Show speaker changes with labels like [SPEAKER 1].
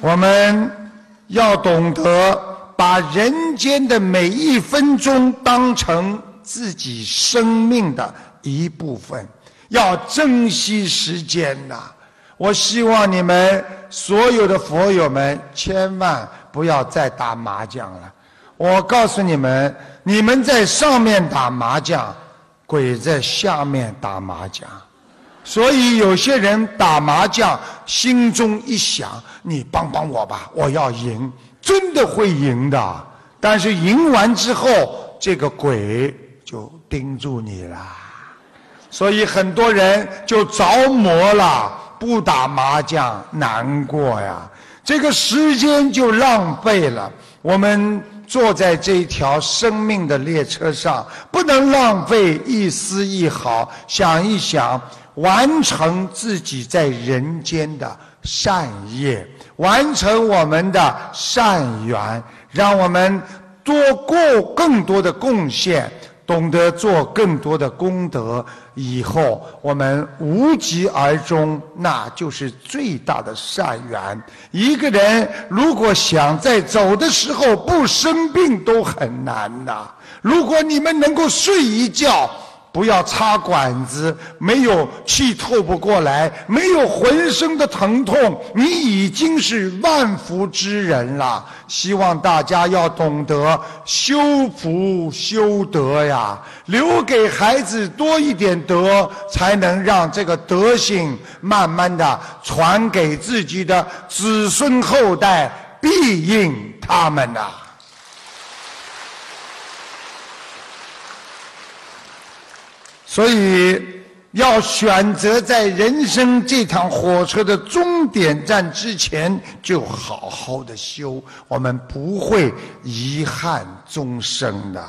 [SPEAKER 1] 我们要懂得把人间的每一分钟当成自己生命的一部分，要珍惜时间呐！我希望你们所有的佛友们千万不要再打麻将了。我告诉你们，你们在上面打麻将，鬼在下面打麻将。所以有些人打麻将，心中一想：“你帮帮我吧，我要赢。”真的会赢的。但是赢完之后，这个鬼就盯住你了。所以很多人就着魔了，不打麻将难过呀。这个时间就浪费了。我们坐在这条生命的列车上，不能浪费一丝一毫。想一想。完成自己在人间的善业，完成我们的善缘，让我们多过更多的贡献，懂得做更多的功德，以后我们无疾而终，那就是最大的善缘。一个人如果想在走的时候不生病，都很难呐。如果你们能够睡一觉。不要插管子，没有气透不过来，没有浑身的疼痛，你已经是万福之人了。希望大家要懂得修福修德呀，留给孩子多一点德，才能让这个德性慢慢的传给自己的子孙后代，庇应他们呐。所以，要选择在人生这趟火车的终点站之前，就好好的修，我们不会遗憾终生的。